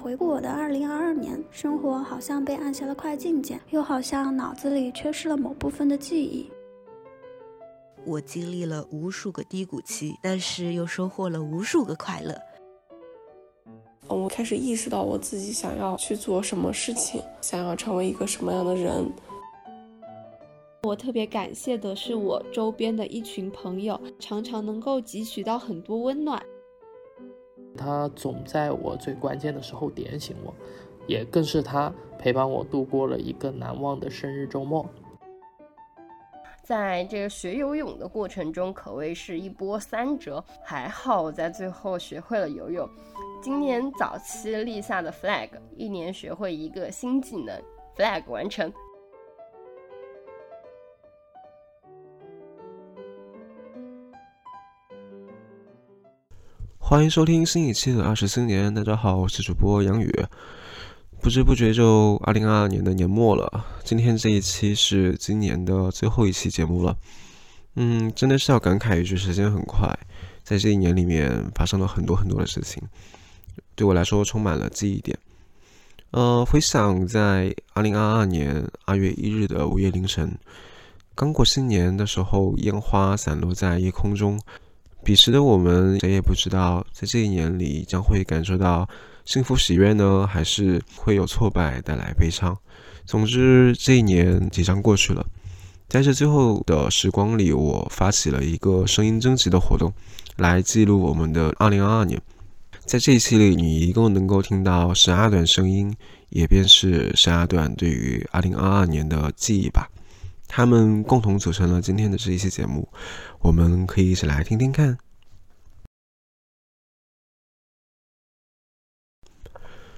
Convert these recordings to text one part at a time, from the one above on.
回顾我的二零二二年，生活好像被按下了快进键，又好像脑子里缺失了某部分的记忆。我经历了无数个低谷期，但是又收获了无数个快乐。我开始意识到我自己想要去做什么事情，想要成为一个什么样的人。我特别感谢的是我周边的一群朋友，常常能够汲取到很多温暖。他总在我最关键的时候点醒我，也更是他陪伴我度过了一个难忘的生日周末。在这个学游泳的过程中，可谓是一波三折。还好我在最后学会了游泳。今年早期立下的 flag，一年学会一个新技能，flag 完成。欢迎收听新一期的二十四年，大家好，我是主播杨宇。不知不觉就二零二二年的年末了，今天这一期是今年的最后一期节目了。嗯，真的是要感慨一句，时间很快，在这一年里面发生了很多很多的事情。对我来说充满了记忆点。呃，回想在二零二二年二月一日的午夜凌晨，刚过新年的时候，烟花散落在夜空中。彼时的我们谁也不知道，在这一年里将会感受到幸福喜悦呢，还是会有挫败带来悲伤。总之，这一年即将过去了。在这最后的时光里，我发起了一个声音征集的活动，来记录我们的二零二二年。在这一期里，你一共能够听到十二段声音，也便是十二段对于二零二二年的记忆吧。他们共同组成了今天的这一期节目，我们可以一起来听听看。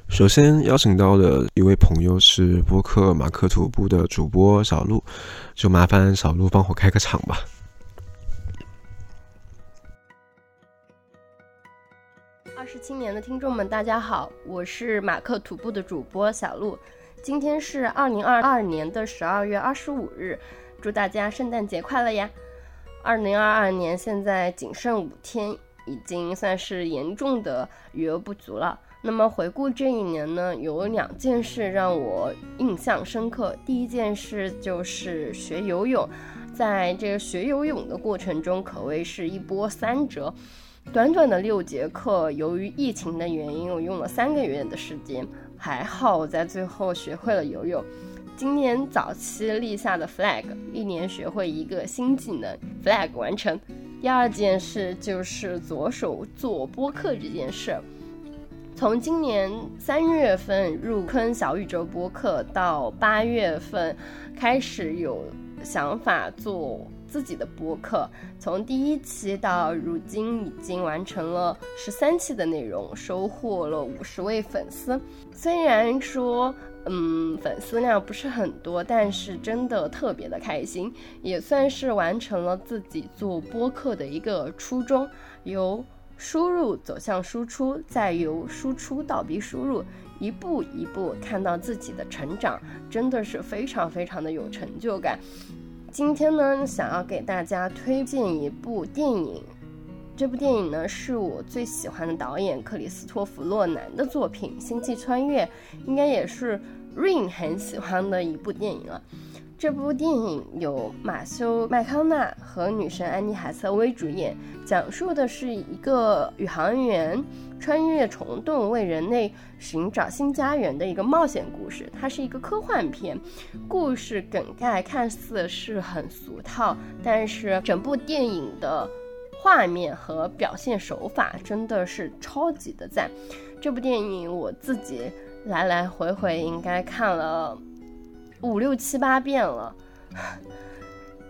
首先邀请到的一位朋友是播客马克吐布的主播小鹿，就麻烦小鹿帮我开个场吧。二十七年的听众们，大家好，我是马克徒步的主播小鹿。今天是二零二二年的十二月二十五日，祝大家圣诞节快乐呀！二零二二年现在仅剩五天，已经算是严重的余额不足了。那么回顾这一年呢，有两件事让我印象深刻。第一件事就是学游泳，在这个学游泳的过程中，可谓是一波三折。短短的六节课，由于疫情的原因，我用了三个月的时间。还好我在最后学会了游泳。今年早期立下的 flag，一年学会一个新技能，flag 完成。第二件事就是左手做播客这件事。从今年三月份入坑小宇宙播客，到八月份开始有想法做。自己的播客，从第一期到如今已经完成了十三期的内容，收获了五十位粉丝。虽然说，嗯，粉丝量不是很多，但是真的特别的开心，也算是完成了自己做播客的一个初衷，由输入走向输出，再由输出到逼输入，一步一步看到自己的成长，真的是非常非常的有成就感。今天呢，想要给大家推荐一部电影。这部电影呢，是我最喜欢的导演克里斯托弗洛南的作品《星际穿越》，应该也是 Rain 很喜欢的一部电影了。这部电影由马修麦康纳和女神安妮海瑟薇主演，讲述的是一个宇航员穿越虫洞为人类寻找新家园的一个冒险故事。它是一个科幻片，故事梗概看似是很俗套，但是整部电影的画面和表现手法真的是超级的赞。这部电影我自己来来回回应该看了。五六七八遍了，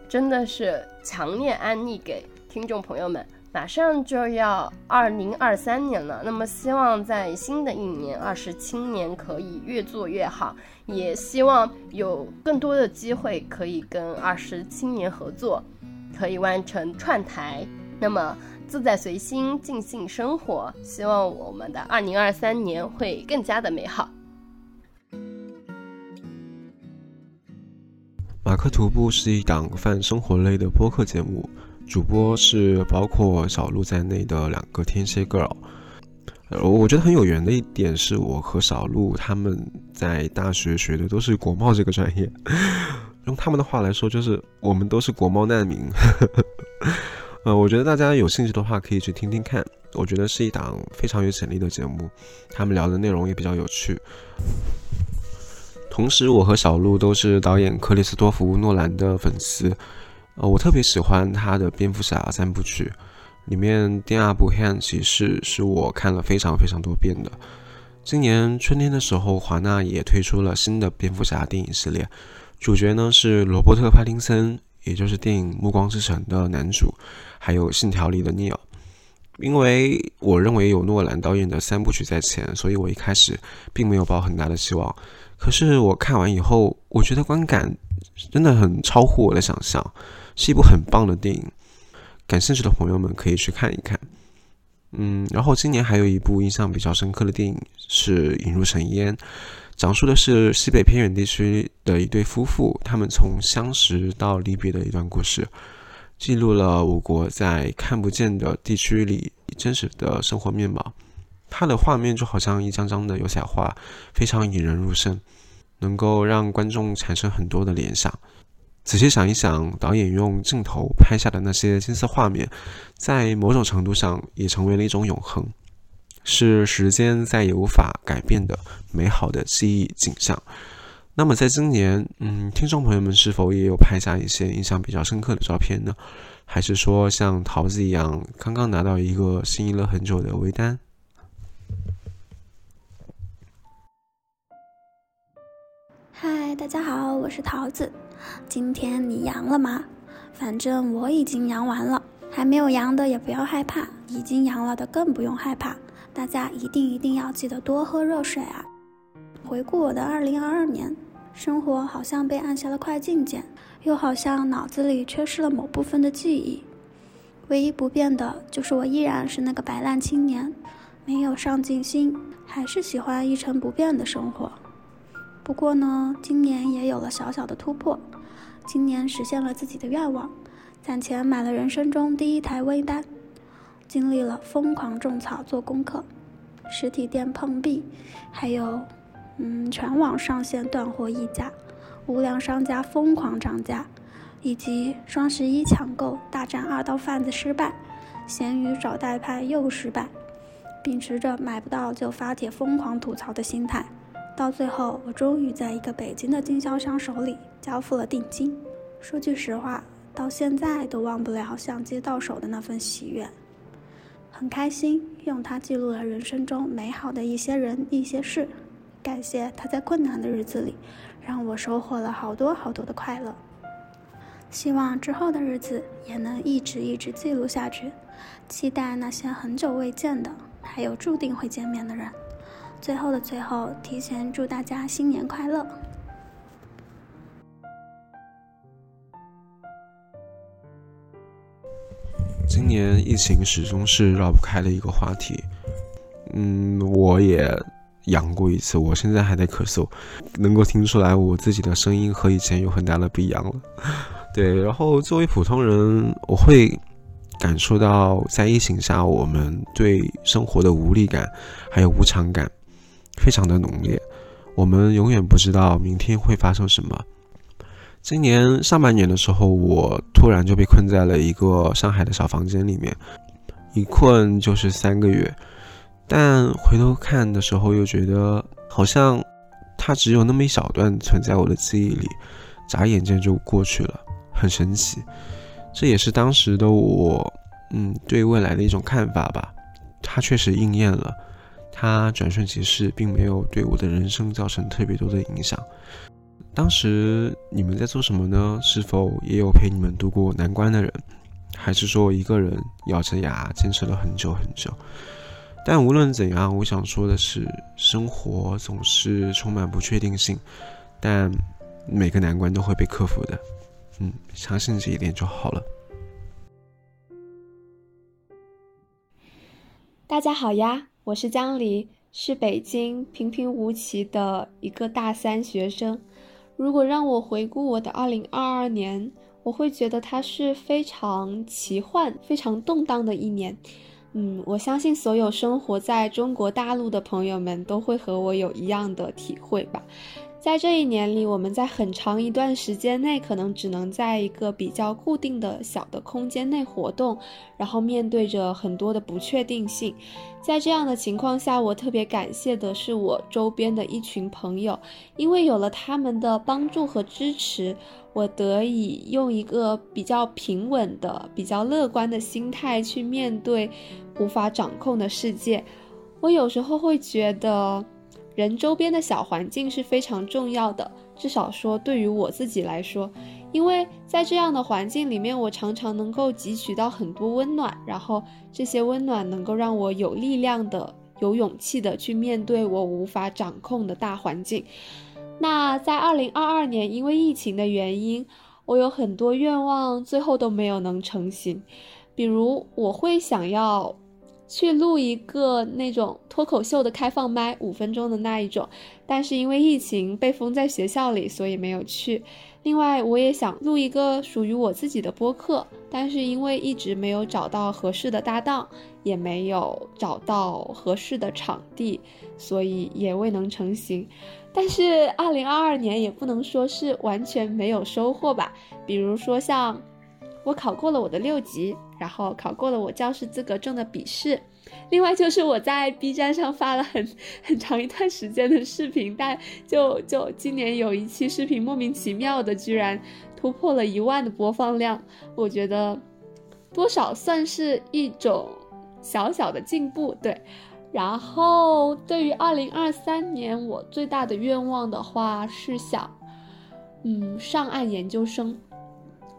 真的是强烈安利给听众朋友们。马上就要二零二三年了，那么希望在新的一年二十七年可以越做越好，也希望有更多的机会可以跟二十七年合作，可以完成串台。那么自在随心，尽兴生活，希望我们的二零二三年会更加的美好。马克徒步是一档泛生活类的播客节目，主播是包括小鹿在内的两个天蝎 girl。呃，我觉得很有缘的一点是我和小鹿他们在大学学的都是国贸这个专业，用他们的话来说就是我们都是国贸难民。呃，我觉得大家有兴趣的话可以去听听看，我觉得是一档非常有潜力的节目，他们聊的内容也比较有趣。同时，我和小鹿都是导演克里斯多夫·诺兰的粉丝，呃，我特别喜欢他的蝙蝠侠三部曲。里面第二部《黑暗骑士》是我看了非常非常多遍的。今年春天的时候，华纳也推出了新的蝙蝠侠电影系列，主角呢是罗伯特·帕丁森，也就是电影《暮光之城》的男主，还有《信条》里的尼尔。因为我认为有诺兰导演的三部曲在前，所以我一开始并没有抱很大的希望。可是我看完以后，我觉得观感真的很超乎我的想象，是一部很棒的电影。感兴趣的朋友们可以去看一看，嗯，然后今年还有一部印象比较深刻的电影是《引入尘烟》，讲述的是西北偏远地区的一对夫妇，他们从相识到离别的一段故事，记录了我国在看不见的地区里真实的生活面貌。它的画面就好像一张张的油彩画，非常引人入胜，能够让观众产生很多的联想。仔细想一想，导演用镜头拍下的那些金色画面，在某种程度上也成为了一种永恒，是时间再也无法改变的美好的记忆景象。那么，在今年，嗯，听众朋友们是否也有拍下一些印象比较深刻的照片呢？还是说像桃子一样，刚刚拿到一个心仪了很久的微单？嗨，大家好，我是桃子。今天你阳了吗？反正我已经阳完了，还没有阳的也不要害怕，已经阳了的更不用害怕。大家一定一定要记得多喝热水啊！回顾我的2022年，生活好像被按下了快进键，又好像脑子里缺失了某部分的记忆。唯一不变的就是我依然是那个白烂青年，没有上进心，还是喜欢一成不变的生活。不过呢，今年也有了小小的突破。今年实现了自己的愿望，攒钱买了人生中第一台微单，经历了疯狂种草做功课，实体店碰壁，还有，嗯，全网上线断货溢价，无良商家疯狂涨价，以及双十一抢购大战二道贩子失败，闲鱼找代拍又失败，秉持着买不到就发帖疯狂吐槽的心态。到最后，我终于在一个北京的经销商手里交付了定金。说句实话，到现在都忘不了相机到手的那份喜悦，很开心用它记录了人生中美好的一些人、一些事。感谢它在困难的日子里，让我收获了好多好多的快乐。希望之后的日子也能一直一直记录下去。期待那些很久未见的，还有注定会见面的人。最后的最后，提前祝大家新年快乐！今年疫情始终是绕不开的一个话题。嗯，我也阳过一次，我现在还在咳嗽，能够听出来我自己的声音和以前有很大的不一样了。对，然后作为普通人，我会感受到在疫情下我们对生活的无力感，还有无常感。非常的浓烈，我们永远不知道明天会发生什么。今年上半年的时候，我突然就被困在了一个上海的小房间里面，一困就是三个月。但回头看的时候，又觉得好像它只有那么一小段存在我的记忆里，眨眼间就过去了，很神奇。这也是当时的我，嗯，对未来的一种看法吧。它确实应验了。它转瞬即逝，并没有对我的人生造成特别多的影响。当时你们在做什么呢？是否也有陪你们度过难关的人，还是说一个人咬着牙坚持了很久很久？但无论怎样，我想说的是，生活总是充满不确定性，但每个难关都会被克服的。嗯，相信这一点就好了。大家好呀。我是江离，是北京平平无奇的一个大三学生。如果让我回顾我的二零二二年，我会觉得它是非常奇幻、非常动荡的一年。嗯，我相信所有生活在中国大陆的朋友们都会和我有一样的体会吧。在这一年里，我们在很长一段时间内，可能只能在一个比较固定的小的空间内活动，然后面对着很多的不确定性。在这样的情况下，我特别感谢的是我周边的一群朋友，因为有了他们的帮助和支持，我得以用一个比较平稳的、比较乐观的心态去面对无法掌控的世界。我有时候会觉得。人周边的小环境是非常重要的，至少说对于我自己来说，因为在这样的环境里面，我常常能够汲取到很多温暖，然后这些温暖能够让我有力量的、有勇气的去面对我无法掌控的大环境。那在二零二二年，因为疫情的原因，我有很多愿望最后都没有能成型，比如我会想要。去录一个那种脱口秀的开放麦，五分钟的那一种，但是因为疫情被封在学校里，所以没有去。另外，我也想录一个属于我自己的播客，但是因为一直没有找到合适的搭档，也没有找到合适的场地，所以也未能成型。但是，二零二二年也不能说是完全没有收获吧，比如说像。我考过了我的六级，然后考过了我教师资格证的笔试。另外就是我在 B 站上发了很很长一段时间的视频，但就就今年有一期视频莫名其妙的居然突破了一万的播放量，我觉得多少算是一种小小的进步。对，然后对于二零二三年我最大的愿望的话是想，嗯，上岸研究生。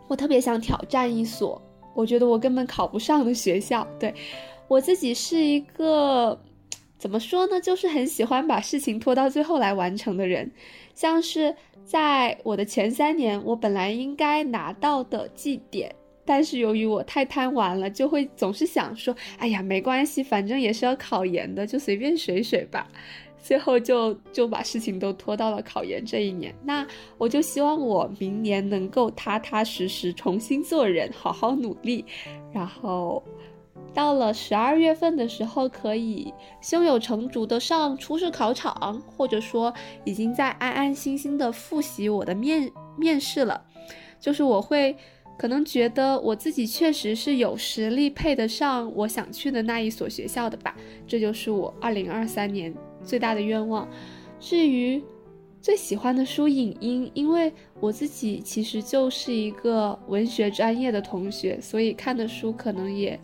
我特别想挑战一所我觉得我根本考不上的学校。对我自己是一个怎么说呢，就是很喜欢把事情拖到最后来完成的人。像是在我的前三年，我本来应该拿到的绩点，但是由于我太贪玩了，就会总是想说：“哎呀，没关系，反正也是要考研的，就随便水水吧。”最后就就把事情都拖到了考研这一年，那我就希望我明年能够踏踏实实重新做人，好好努力，然后到了十二月份的时候，可以胸有成竹的上初试考场，或者说已经在安安心心的复习我的面面试了，就是我会可能觉得我自己确实是有实力配得上我想去的那一所学校的吧，这就是我二零二三年。最大的愿望，至于最喜欢的书影音，因为我自己其实就是一个文学专业的同学，所以看的书可能也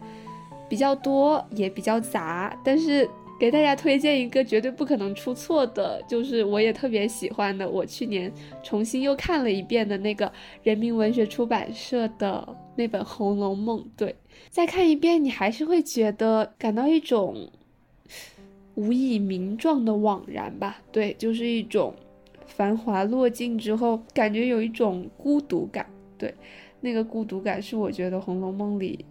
比较多，也比较杂。但是给大家推荐一个绝对不可能出错的，就是我也特别喜欢的，我去年重新又看了一遍的那个人民文学出版社的那本《红楼梦》。对，再看一遍，你还是会觉得感到一种。无以名状的惘然吧，对，就是一种繁华落尽之后，感觉有一种孤独感。对，那个孤独感是我觉得《红楼梦》里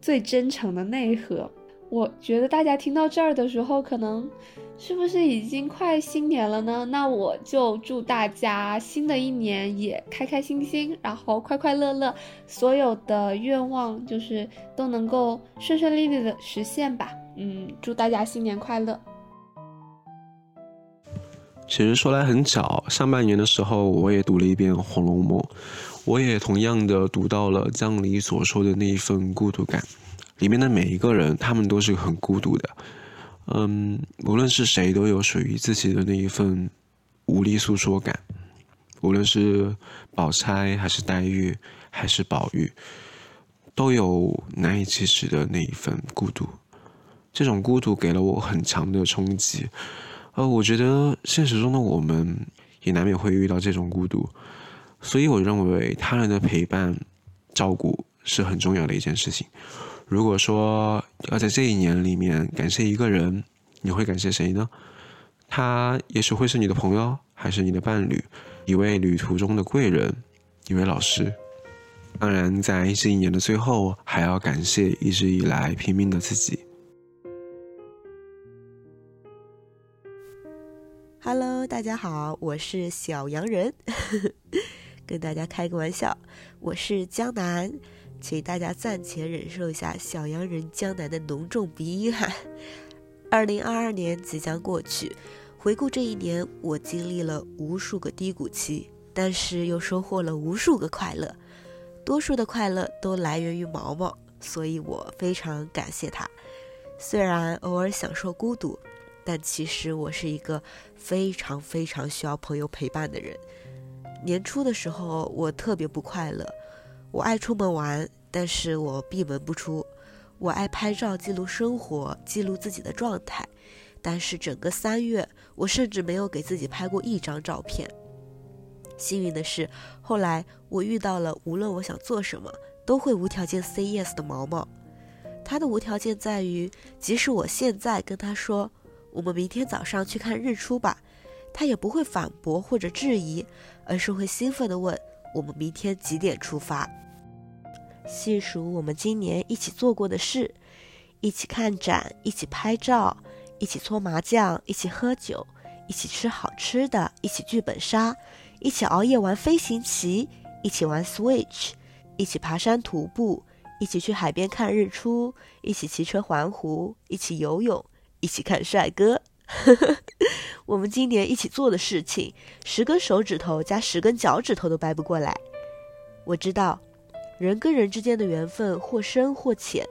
最真诚的内核。我觉得大家听到这儿的时候，可能是不是已经快新年了呢？那我就祝大家新的一年也开开心心，然后快快乐乐，所有的愿望就是都能够顺顺利利的实现吧。嗯，祝大家新年快乐。其实说来很巧，上半年的时候我也读了一遍《红楼梦》，我也同样的读到了江离所说的那一份孤独感。里面的每一个人，他们都是很孤独的。嗯，无论是谁，都有属于自己的那一份无力诉说感。无论是宝钗，还是黛玉，还是宝玉，都有难以启齿的那一份孤独。这种孤独给了我很强的冲击，呃，我觉得现实中的我们也难免会遇到这种孤独，所以我认为他人的陪伴、照顾是很重要的一件事情。如果说要在这一年里面感谢一个人，你会感谢谁呢？他也许会是你的朋友，还是你的伴侣，一位旅途中的贵人，一位老师。当然，在这一年的最后，还要感谢一直以来拼命的自己。大家好，我是小洋人，跟大家开个玩笑，我是江南，请大家暂且忍受一下小洋人江南的浓重鼻音哈。二零二二年即将过去，回顾这一年，我经历了无数个低谷期，但是又收获了无数个快乐。多数的快乐都来源于毛毛，所以我非常感谢他。虽然偶尔享受孤独，但其实我是一个非常非常需要朋友陪伴的人。年初的时候，我特别不快乐。我爱出门玩，但是我闭门不出。我爱拍照记录生活，记录自己的状态，但是整个三月，我甚至没有给自己拍过一张照片。幸运的是，后来我遇到了无论我想做什么都会无条件 say yes 的毛毛。他的无条件在于，即使我现在跟他说我们明天早上去看日出吧，他也不会反驳或者质疑，而是会兴奋地问。我们明天几点出发？细数我们今年一起做过的事：一起看展，一起拍照，一起搓麻将，一起喝酒，一起吃好吃的，一起剧本杀，一起熬夜玩飞行棋，一起玩 Switch，一起爬山徒步，一起去海边看日出，一起骑车环湖，一起游泳，一起看帅哥。我们今年一起做的事情，十根手指头加十根脚趾头都掰不过来。我知道，人跟人之间的缘分或深或浅，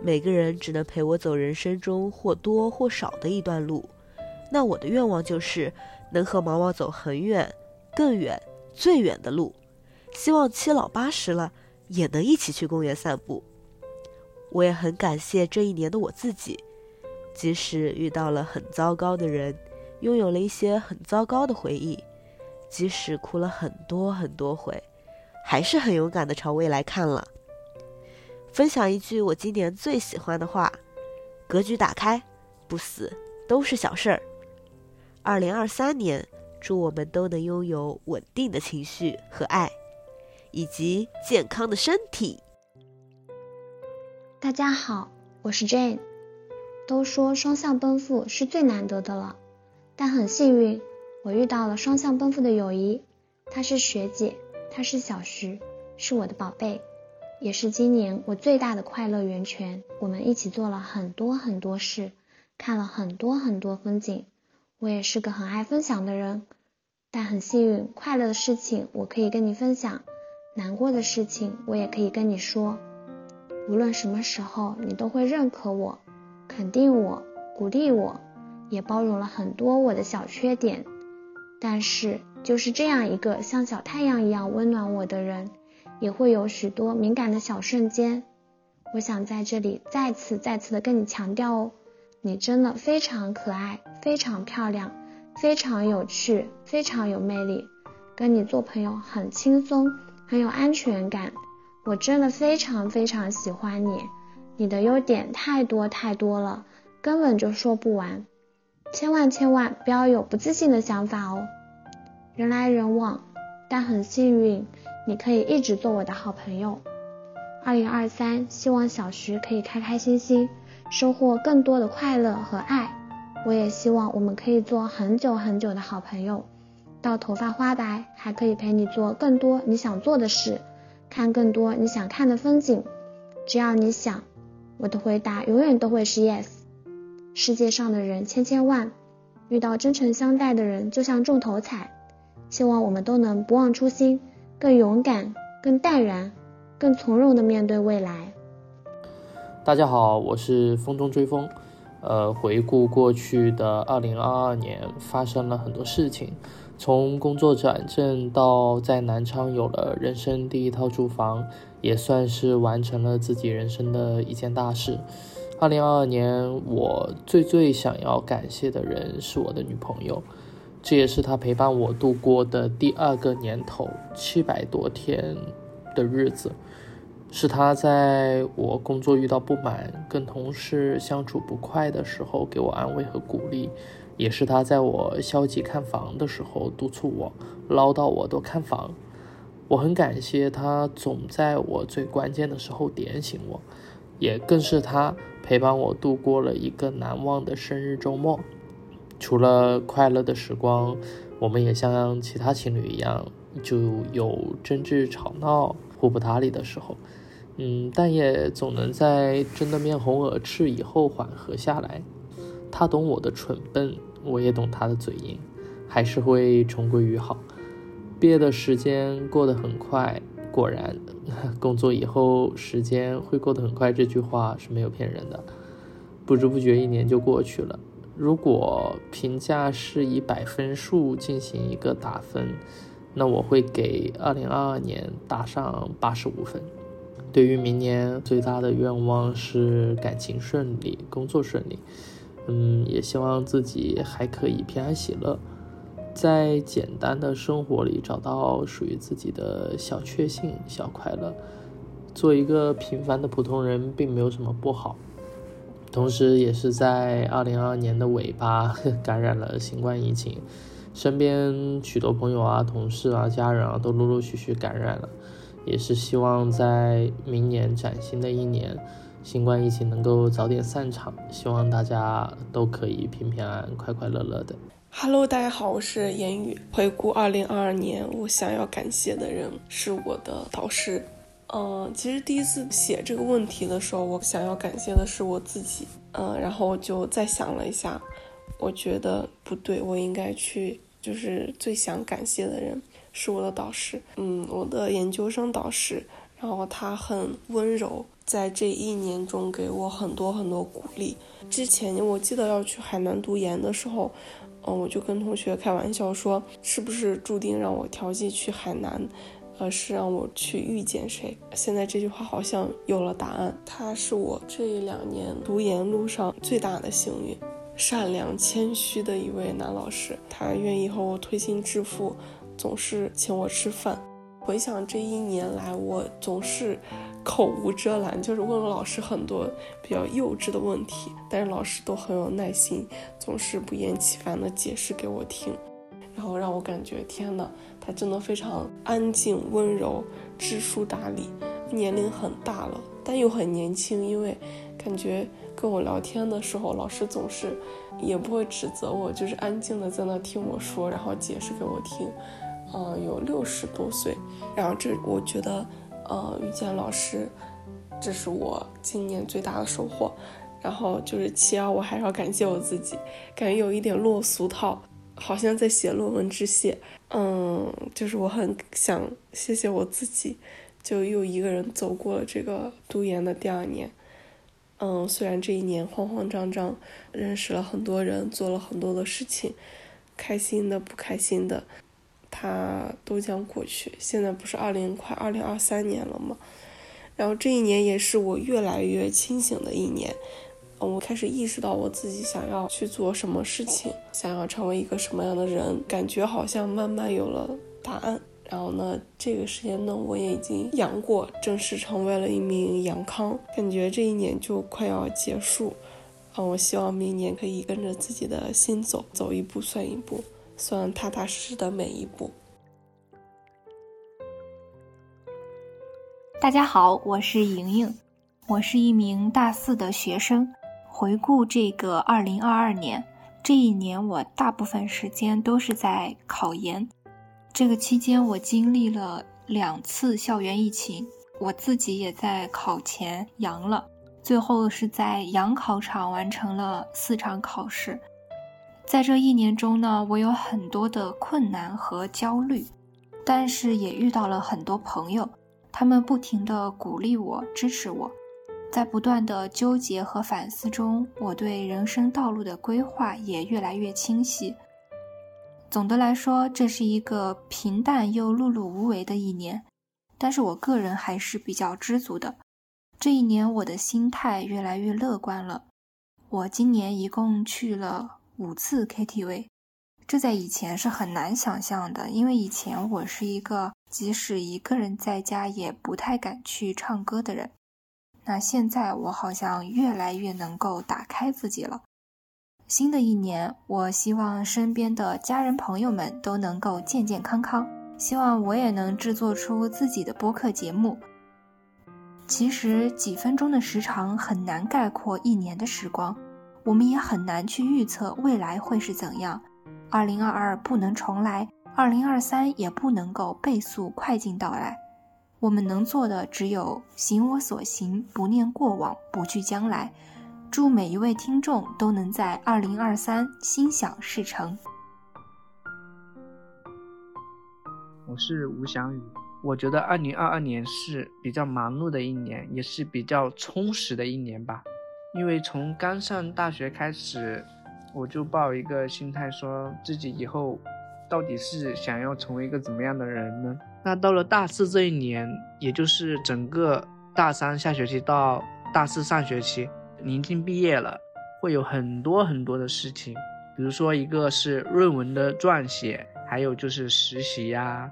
每个人只能陪我走人生中或多或少的一段路。那我的愿望就是能和毛毛走很远、更远、最远的路。希望七老八十了也能一起去公园散步。我也很感谢这一年的我自己。即使遇到了很糟糕的人，拥有了一些很糟糕的回忆，即使哭了很多很多回，还是很勇敢的朝未来看了。分享一句我今年最喜欢的话：格局打开，不死都是小事儿。二零二三年，祝我们都能拥有稳定的情绪和爱，以及健康的身体。大家好，我是 Jane。都说双向奔赴是最难得的了，但很幸运，我遇到了双向奔赴的友谊。她是学姐，她是小徐，是我的宝贝，也是今年我最大的快乐源泉。我们一起做了很多很多事，看了很多很多风景。我也是个很爱分享的人，但很幸运，快乐的事情我可以跟你分享，难过的事情我也可以跟你说。无论什么时候，你都会认可我。肯定我，鼓励我，也包容了很多我的小缺点。但是，就是这样一个像小太阳一样温暖我的人，也会有许多敏感的小瞬间。我想在这里再次、再次的跟你强调哦，你真的非常可爱，非常漂亮，非常有趣，非常有魅力。跟你做朋友很轻松，很有安全感。我真的非常非常喜欢你。你的优点太多太多了，根本就说不完。千万千万不要有不自信的想法哦。人来人往，但很幸运，你可以一直做我的好朋友。二零二三，希望小徐可以开开心心，收获更多的快乐和爱。我也希望我们可以做很久很久的好朋友，到头发花白，还可以陪你做更多你想做的事，看更多你想看的风景。只要你想。我的回答永远都会是 yes。世界上的人千千万，遇到真诚相待的人就像中头彩。希望我们都能不忘初心，更勇敢、更淡然、更从容的面对未来。大家好，我是风中追风。呃，回顾过去的二零二二年，发生了很多事情，从工作转正到在南昌有了人生第一套住房。也算是完成了自己人生的一件大事。二零二二年，我最最想要感谢的人是我的女朋友，这也是她陪伴我度过的第二个年头，七百多天的日子，是她在我工作遇到不满、跟同事相处不快的时候给我安慰和鼓励，也是她在我消极看房的时候督促我、唠叨我多看房。我很感谢他总在我最关键的时候点醒我，也更是他陪伴我度过了一个难忘的生日周末。除了快乐的时光，我们也像其他情侣一样，就有争执吵闹、互不搭理的时候。嗯，但也总能在真的面红耳赤以后缓和下来。他懂我的蠢笨，我也懂他的嘴硬，还是会重归于好。毕业的时间过得很快，果然，工作以后时间会过得很快，这句话是没有骗人的。不知不觉一年就过去了。如果评价是以百分数进行一个打分，那我会给二零二二年打上八十五分。对于明年最大的愿望是感情顺利，工作顺利。嗯，也希望自己还可以平安喜乐，在简单的生活里找到属于自己的小确幸、小快乐。做一个平凡的普通人，并没有什么不好。同时，也是在二零二二年的尾巴 感染了新冠疫情，身边许多朋友啊、同事啊、家人啊都陆陆续续感染了。也是希望在明年崭新的一年，新冠疫情能够早点散场，希望大家都可以平平安安、快快乐乐的。Hello，大家好，我是言语。回顾二零二二年，我想要感谢的人是我的导师。嗯，其实第一次写这个问题的时候，我想要感谢的是我自己。嗯，然后我就再想了一下，我觉得不对，我应该去，就是最想感谢的人。是我的导师，嗯，我的研究生导师，然后他很温柔，在这一年中给我很多很多鼓励。之前我记得要去海南读研的时候，嗯，我就跟同学开玩笑说，是不是注定让我调剂去海南，呃，是让我去遇见谁？现在这句话好像有了答案，他是我这两年读研路上最大的幸运，善良谦虚的一位男老师，他愿意和我推心置腹。总是请我吃饭。回想这一年来，我总是口无遮拦，就是问了老师很多比较幼稚的问题，但是老师都很有耐心，总是不厌其烦地解释给我听，然后让我感觉天哪，他真的非常安静、温柔、知书达理，年龄很大了，但又很年轻，因为感觉跟我聊天的时候，老师总是也不会指责我，就是安静的在那听我说，然后解释给我听。嗯，有六十多岁，然后这我觉得，呃，遇见老师，这是我今年最大的收获。然后就是其二，我还是要感谢我自己，感觉有一点落俗套，好像在写论文致谢。嗯，就是我很想谢谢我自己，就又一个人走过了这个读研的第二年。嗯，虽然这一年慌慌张张，认识了很多人，做了很多的事情，开心的，不开心的。它都将过去。现在不是二零快二零二三年了吗？然后这一年也是我越来越清醒的一年。我开始意识到我自己想要去做什么事情，想要成为一个什么样的人，感觉好像慢慢有了答案。然后呢，这个时间呢，我也已经阳过，正式成为了一名阳康。感觉这一年就快要结束。啊，我希望明年可以跟着自己的心走，走一步算一步。算踏踏实实的每一步。大家好，我是莹莹，我是一名大四的学生。回顾这个二零二二年，这一年我大部分时间都是在考研。这个期间，我经历了两次校园疫情，我自己也在考前阳了，最后是在阳考场完成了四场考试。在这一年中呢，我有很多的困难和焦虑，但是也遇到了很多朋友，他们不停的鼓励我、支持我。在不断的纠结和反思中，我对人生道路的规划也越来越清晰。总的来说，这是一个平淡又碌碌无为的一年，但是我个人还是比较知足的。这一年，我的心态越来越乐观了。我今年一共去了。五次 KTV，这在以前是很难想象的，因为以前我是一个即使一个人在家也不太敢去唱歌的人。那现在我好像越来越能够打开自己了。新的一年，我希望身边的家人朋友们都能够健健康康，希望我也能制作出自己的播客节目。其实几分钟的时长很难概括一年的时光。我们也很难去预测未来会是怎样。二零二二不能重来，二零二三也不能够倍速快进到来。我们能做的只有行我所行，不念过往，不惧将来。祝每一位听众都能在二零二三心想事成。我是吴翔宇，我觉得二零二二年是比较忙碌的一年，也是比较充实的一年吧。因为从刚上大学开始，我就抱一个心态，说自己以后到底是想要成为一个怎么样的人呢？那到了大四这一年，也就是整个大三下学期到大四上学期，临近毕业了，会有很多很多的事情，比如说一个是论文的撰写，还有就是实习呀，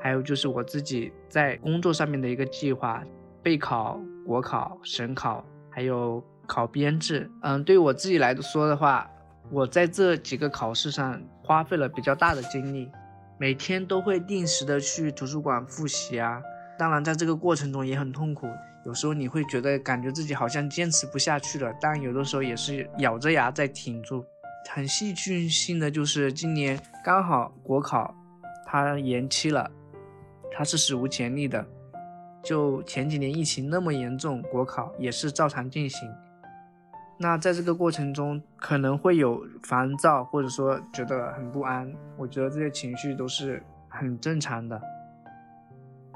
还有就是我自己在工作上面的一个计划，备考、国考、省考，还有考编制。嗯，对我自己来说的话，我在这几个考试上花费了比较大的精力。每天都会定时的去图书馆复习啊，当然在这个过程中也很痛苦，有时候你会觉得感觉自己好像坚持不下去了，但有的时候也是咬着牙在挺住。很戏剧性的就是今年刚好国考它延期了，它是史无前例的，就前几年疫情那么严重，国考也是照常进行。那在这个过程中，可能会有烦躁，或者说觉得很不安。我觉得这些情绪都是很正常的。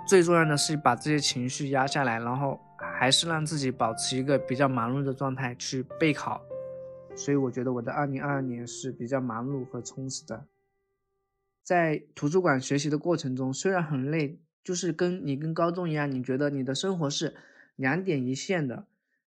最重要的是把这些情绪压下来，然后还是让自己保持一个比较忙碌的状态去备考。所以我觉得我的2022年是比较忙碌和充实的。在图书馆学习的过程中，虽然很累，就是跟你跟高中一样，你觉得你的生活是两点一线的。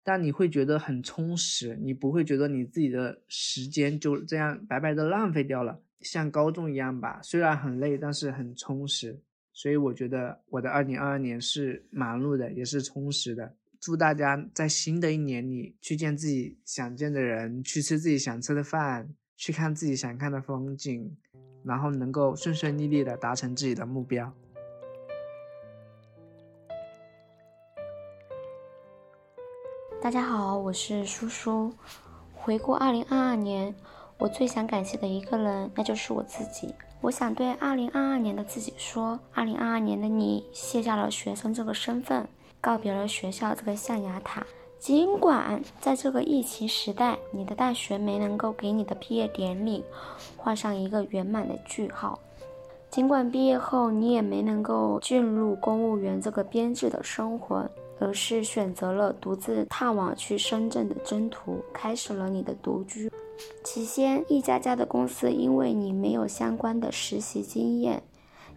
但你会觉得很充实，你不会觉得你自己的时间就这样白白的浪费掉了，像高中一样吧。虽然很累，但是很充实。所以我觉得我的二零二二年是忙碌的，也是充实的。祝大家在新的一年里去见自己想见的人，去吃自己想吃的饭，去看自己想看的风景，然后能够顺顺利利的达成自己的目标。大家好，我是叔叔。回顾二零二二年，我最想感谢的一个人，那就是我自己。我想对二零二二年的自己说：二零二二年的你卸下了学生这个身份，告别了学校这个象牙塔。尽管在这个疫情时代，你的大学没能够给你的毕业典礼画上一个圆满的句号，尽管毕业后你也没能够进入公务员这个编制的生活。而是选择了独自踏往去深圳的征途，开始了你的独居。起先，一家家的公司因为你没有相关的实习经验，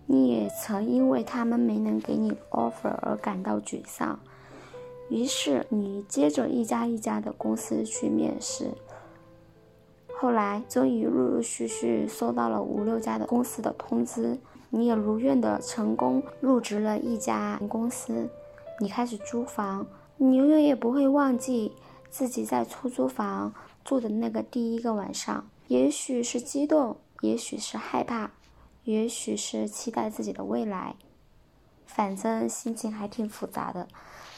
你也曾因为他们没能给你 offer 而感到沮丧。于是，你接着一家一家的公司去面试。后来，终于陆陆续续收到了五六家的公司的通知，你也如愿的成功入职了一家公司。你开始租房，你永远也不会忘记自己在出租房住的那个第一个晚上。也许是激动，也许是害怕，也许是期待自己的未来。反正心情还挺复杂的，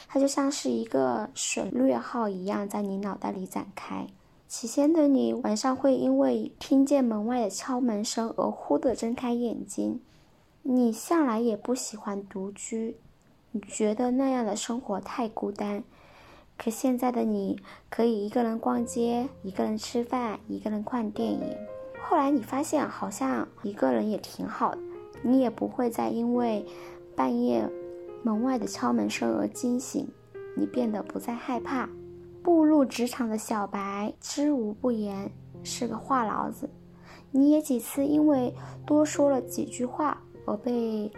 它就像是一个省略号一样在你脑袋里展开。起先的你晚上会因为听见门外的敲门声而忽地睁开眼睛。你向来也不喜欢独居。你觉得那样的生活太孤单，可现在的你可以一个人逛街，一个人吃饭，一个人看电影。后来你发现好像一个人也挺好的，你也不会再因为半夜门外的敲门声而惊醒，你变得不再害怕。步入职场的小白知无不言，是个话痨子。你也几次因为多说了几句话而被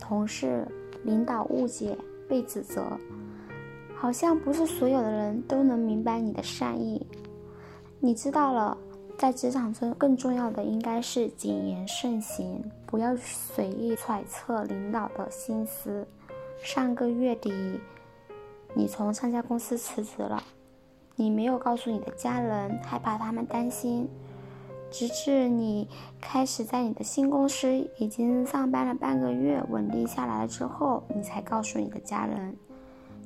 同事。领导误解、被指责，好像不是所有的人都能明白你的善意。你知道了，在职场中更重要的应该是谨言慎行，不要随意揣测领导的心思。上个月底，你从上家公司辞职了，你没有告诉你的家人，害怕他们担心。直至你开始在你的新公司已经上班了半个月，稳定下来了之后，你才告诉你的家人。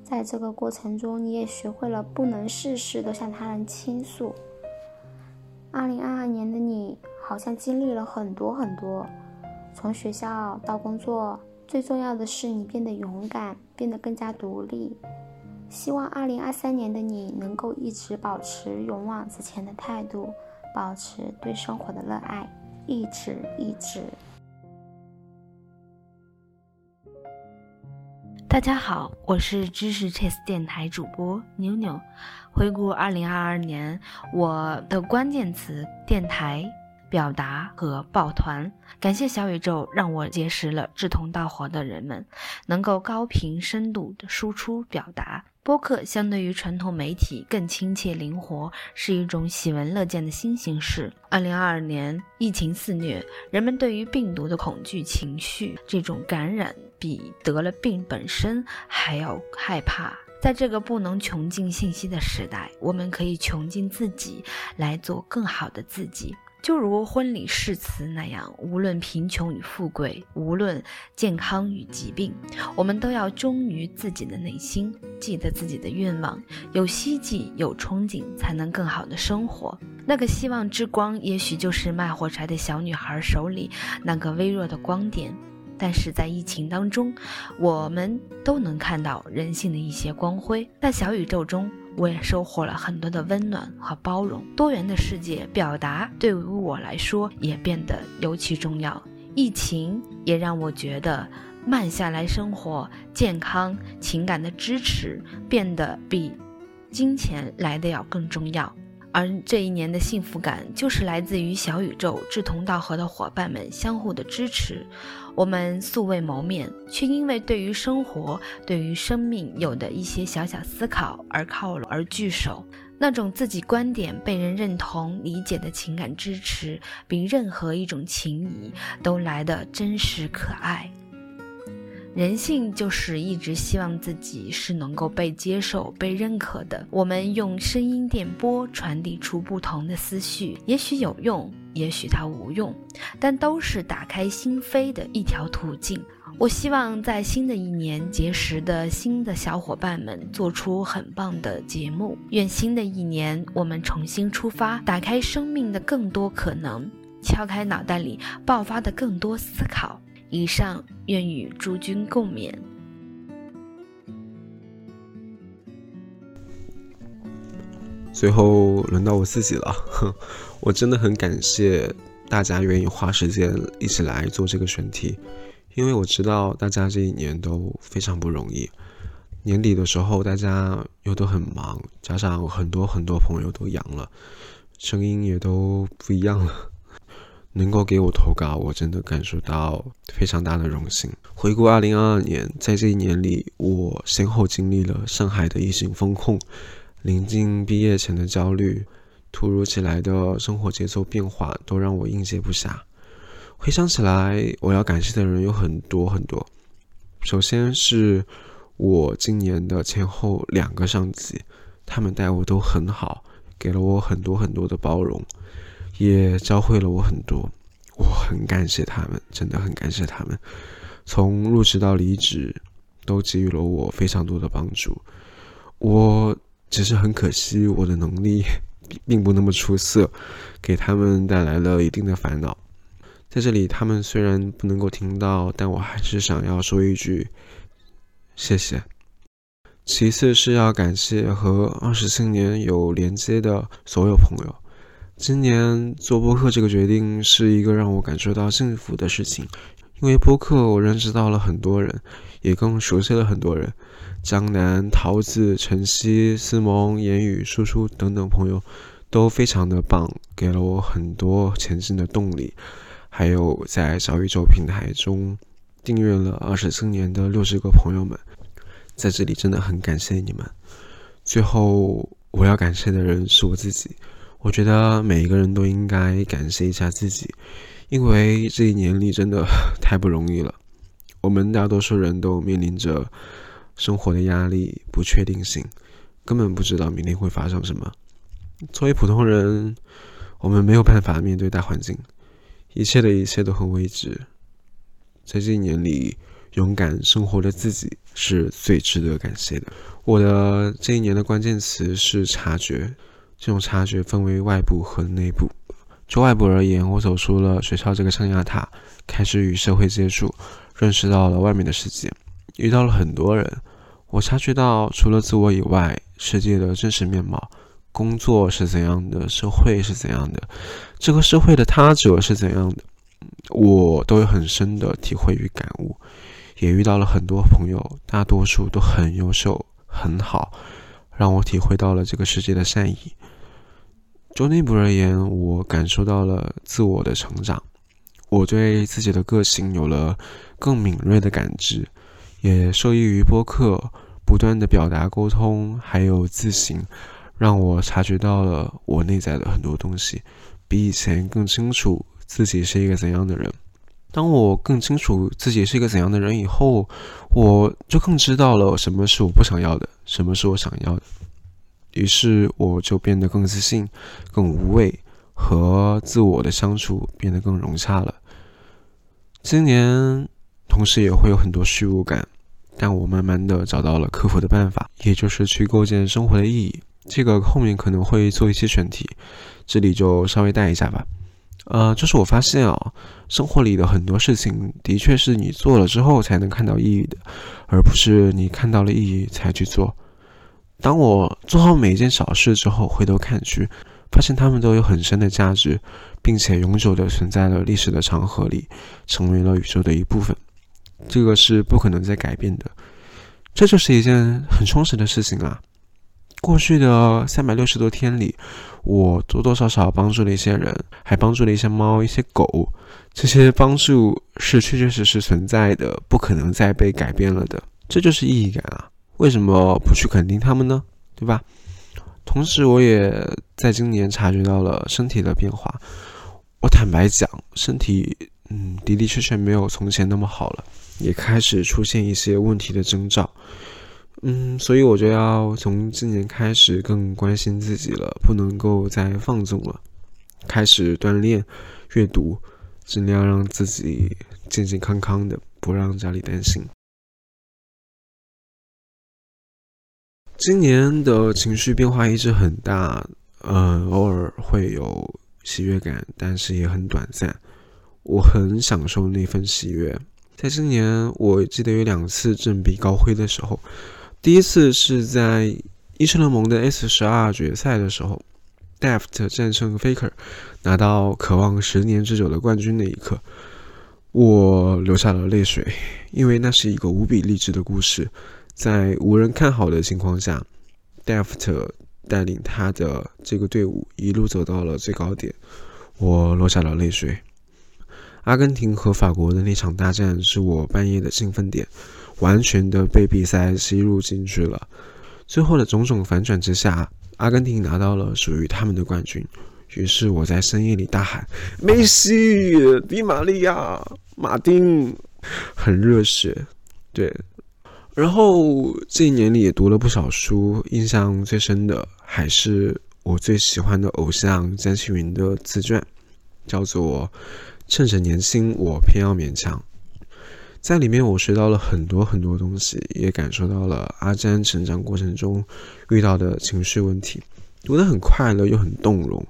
在这个过程中，你也学会了不能事事都向他人倾诉。二零二二年的你，好像经历了很多很多，从学校到工作，最重要的是你变得勇敢，变得更加独立。希望二零二三年的你能够一直保持勇往直前的态度，保持对生活的热爱，一直一直。大家好，我是知识 Chess 电台主播妞妞。回顾二零二二年，我的关键词：电台。表达和抱团，感谢小宇宙让我结识了志同道合的人们，能够高频深度的输出表达。播客相对于传统媒体更亲切灵活，是一种喜闻乐见的新形式。二零二二年疫情肆虐，人们对于病毒的恐惧情绪，这种感染比得了病本身还要害怕。在这个不能穷尽信息的时代，我们可以穷尽自己，来做更好的自己。就如婚礼誓词那样，无论贫穷与富贵，无论健康与疾病，我们都要忠于自己的内心，记得自己的愿望，有希冀，有憧憬，才能更好的生活。那个希望之光，也许就是卖火柴的小女孩手里那个微弱的光点。但是在疫情当中，我们都能看到人性的一些光辉。在小宇宙中。我也收获了很多的温暖和包容，多元的世界表达对于我来说也变得尤其重要。疫情也让我觉得慢下来生活、健康、情感的支持变得比金钱来的要更重要。而这一年的幸福感，就是来自于小宇宙志同道合的伙伴们相互的支持。我们素未谋面，却因为对于生活、对于生命有的一些小小思考而靠拢而聚首。那种自己观点被人认同、理解的情感支持，比任何一种情谊都来得真实可爱。人性就是一直希望自己是能够被接受、被认可的。我们用声音电波传递出不同的思绪，也许有用，也许它无用，但都是打开心扉的一条途径。我希望在新的一年结识的新的小伙伴们做出很棒的节目。愿新的一年我们重新出发，打开生命的更多可能，敲开脑袋里爆发的更多思考。以上愿与诸君共勉。最后轮到我自己了，我真的很感谢大家愿意花时间一起来做这个选题，因为我知道大家这一年都非常不容易。年底的时候，大家又都很忙，加上很多很多朋友都阳了，声音也都不一样了。能够给我投稿，我真的感受到非常大的荣幸。回顾二零二二年，在这一年里，我先后经历了上海的疫情封控、临近毕业前的焦虑、突如其来的生活节奏变化，都让我应接不暇。回想起来，我要感谢的人有很多很多。首先是我今年的前后两个上级，他们待我都很好，给了我很多很多的包容。也教会了我很多，我很感谢他们，真的很感谢他们。从入职到离职，都给予了我非常多的帮助。我只是很可惜，我的能力并不那么出色，给他们带来了一定的烦恼。在这里，他们虽然不能够听到，但我还是想要说一句谢谢。其次是要感谢和二十青年有连接的所有朋友。今年做播客这个决定是一个让我感受到幸福的事情，因为播客我认识到了很多人，也更熟悉了很多人。江南、桃子、晨曦、思萌、言语、叔叔等等朋友都非常的棒，给了我很多前进的动力。还有在小宇宙平台中订阅了二十四年的六十个朋友们，在这里真的很感谢你们。最后我要感谢的人是我自己。我觉得每一个人都应该感谢一下自己，因为这一年里真的 太不容易了。我们大多数人都面临着生活的压力、不确定性，根本不知道明天会发生什么。作为普通人，我们没有办法面对大环境，一切的一切都很未知。在这一年里，勇敢生活的自己是最值得感谢的。我的这一年的关键词是察觉。这种察觉分为外部和内部。就外部而言，我走出了学校这个象牙塔，开始与社会接触，认识到了外面的世界，遇到了很多人。我察觉到，除了自我以外，世界的真实面貌，工作是怎样的，社会是怎样的，这个社会的他者是怎样的，我都有很深的体会与感悟。也遇到了很多朋友，大多数都很优秀、很好，让我体会到了这个世界的善意。就内部而言，我感受到了自我的成长，我对自己的个性有了更敏锐的感知，也受益于播客不断的表达沟通，还有自省，让我察觉到了我内在的很多东西，比以前更清楚自己是一个怎样的人。当我更清楚自己是一个怎样的人以后，我就更知道了什么是我不想要的，什么是我想要的。于是我就变得更自信、更无畏，和自我的相处变得更融洽了。今年同时也会有很多虚无感，但我慢慢的找到了克服的办法，也就是去构建生活的意义。这个后面可能会做一些选题，这里就稍微带一下吧。呃，就是我发现啊，生活里的很多事情的确是你做了之后才能看到意义的，而不是你看到了意义才去做。当我做好每一件小事之后，回头看去，发现他们都有很深的价值，并且永久的存在了历史的长河里，成为了宇宙的一部分。这个是不可能再改变的，这就是一件很充实的事情啊！过去的三百六十多天里，我多多少少帮助了一些人，还帮助了一些猫、一些狗。这些帮助是确确实实存在的，不可能再被改变了的。这就是意义感啊！为什么不去肯定他们呢？对吧？同时，我也在今年察觉到了身体的变化。我坦白讲，身体嗯的的确确没有从前那么好了，也开始出现一些问题的征兆。嗯，所以我就要从今年开始更关心自己了，不能够再放纵了，开始锻炼、阅读，尽量让自己健健康康的，不让家里担心。今年的情绪变化一直很大，呃，偶尔会有喜悦感，但是也很短暂。我很享受那份喜悦。在今年，我记得有两次振臂高挥的时候，第一次是在英雄联盟的 S 十二决赛的时候，Deft 战胜 Faker，拿到渴望十年之久的冠军那一刻，我流下了泪水，因为那是一个无比励志的故事。在无人看好的情况下，Deft 带领他的这个队伍一路走到了最高点，我落下了泪水。阿根廷和法国的那场大战是我半夜的兴奋点，完全的被比赛吸入进去了。最后的种种反转之下，阿根廷拿到了属于他们的冠军。于是我在深夜里大喊：“梅西、迪玛利亚、马丁，很热血。”对。然后这一年里也读了不少书，印象最深的还是我最喜欢的偶像詹青云的自传，叫做《趁着年轻，我偏要勉强》。在里面我学到了很多很多东西，也感受到了阿詹成长过程中遇到的情绪问题，读得很快乐又很动容。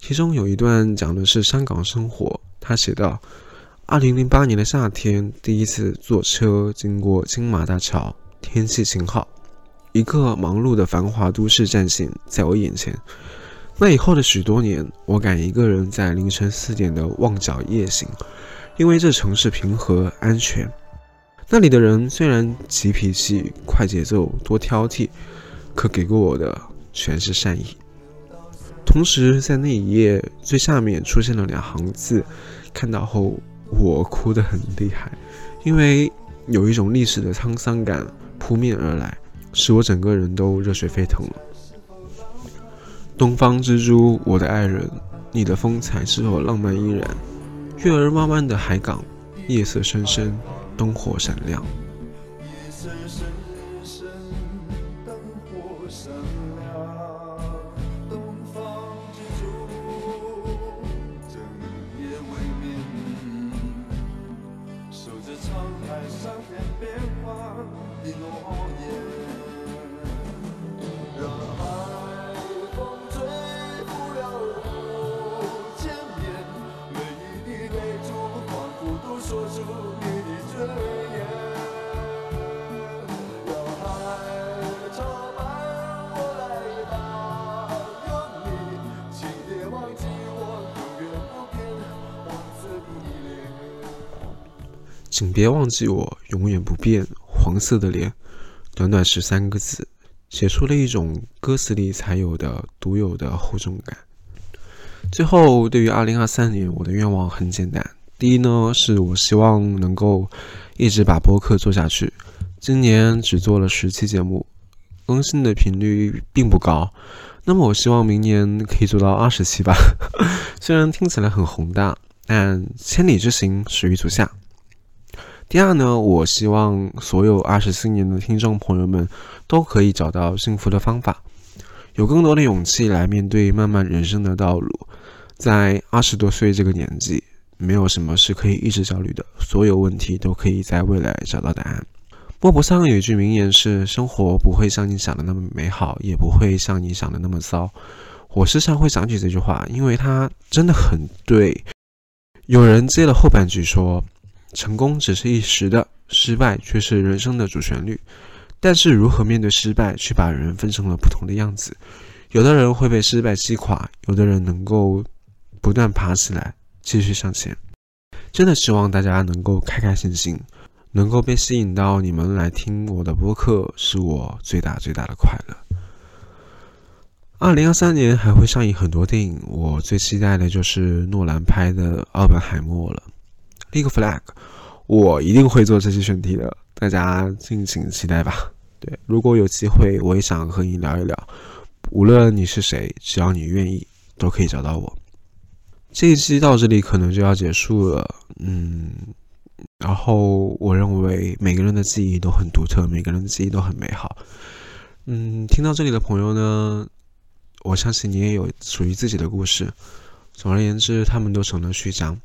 其中有一段讲的是香港生活，他写道。二零零八年的夏天，第一次坐车经过金马大桥，天气晴好，一个忙碌的繁华都市战线在我眼前。那以后的许多年，我敢一个人在凌晨四点的旺角夜行，因为这城市平和安全。那里的人虽然急脾气、快节奏、多挑剔，可给过我的全是善意。同时，在那一页最下面出现了两行字，看到后。我哭得很厉害，因为有一种历史的沧桑感扑面而来，使我整个人都热血沸腾了。东方之珠，我的爱人，你的风采是否浪漫依然。月儿弯弯的海港，夜色深深，灯火闪亮。请别忘记我，永远不变。黄色的脸，短短十三个字，写出了一种歌词里才有的独有的厚重感。最后，对于二零二三年，我的愿望很简单。第一呢，是我希望能够一直把播客做下去。今年只做了十期节目，更新的频率并不高。那么，我希望明年可以做到二十期吧。虽然听起来很宏大，但千里之行，始于足下。第二呢，我希望所有二十四年的听众朋友们都可以找到幸福的方法，有更多的勇气来面对漫漫人生的道路。在二十多岁这个年纪，没有什么是可以一直焦虑的，所有问题都可以在未来找到答案。微博上有一句名言是：“生活不会像你想的那么美好，也不会像你想的那么糟。”我时常会想起这句话，因为它真的很对。有人接了后半句说。成功只是一时的，失败却是人生的主旋律。但是如何面对失败，却把人分成了不同的样子。有的人会被失败击垮，有的人能够不断爬起来，继续向前。真的希望大家能够开开心心，能够被吸引到你们来听我的播客，是我最大最大的快乐。二零二三年还会上映很多电影，我最期待的就是诺兰拍的《奥本海默》了。立个 flag，我一定会做这些选题的，大家敬请期待吧。对，如果有机会，我也想和你聊一聊。无论你是谁，只要你愿意，都可以找到我。这一期到这里可能就要结束了，嗯。然后我认为每个人的记忆都很独特，每个人的记忆都很美好。嗯，听到这里的朋友呢，我相信你也有属于自己的故事。总而言之，他们都成了序章。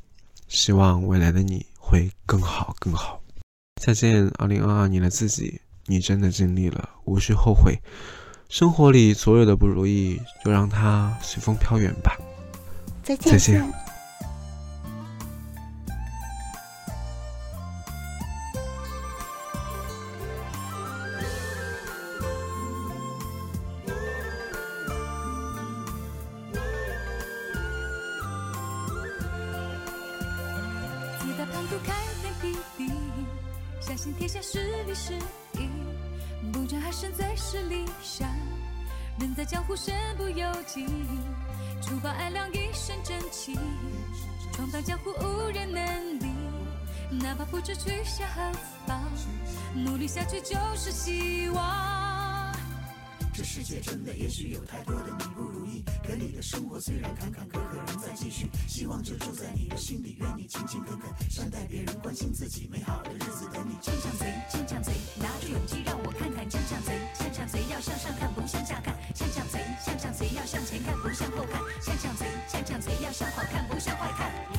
希望未来的你会更好更好。再见，二零二二年的自己，你真的尽力了，无需后悔。生活里所有的不如意，就让它随风飘远吧。再见。再见。温度开天辟地，相信天下是力是义，不争还胜最是理想。人在江湖身不由己，除暴安良一身正气，闯荡江湖无人能敌。哪怕不知去向何方，努力下去就是希望。这世界真的也许有太多的你不如意，可你的生活虽然坎坎坷坷仍在继续，希望就住在你的心里，愿你勤勤恳恳，善待别人，关心自己，美好的日子等你。向向贼，向向贼，拿出勇气让我看看向向贼，向向贼要向上看不向下看，向向贼，向向贼要向前看不向后看，向向贼，向向贼要向好看不向坏看。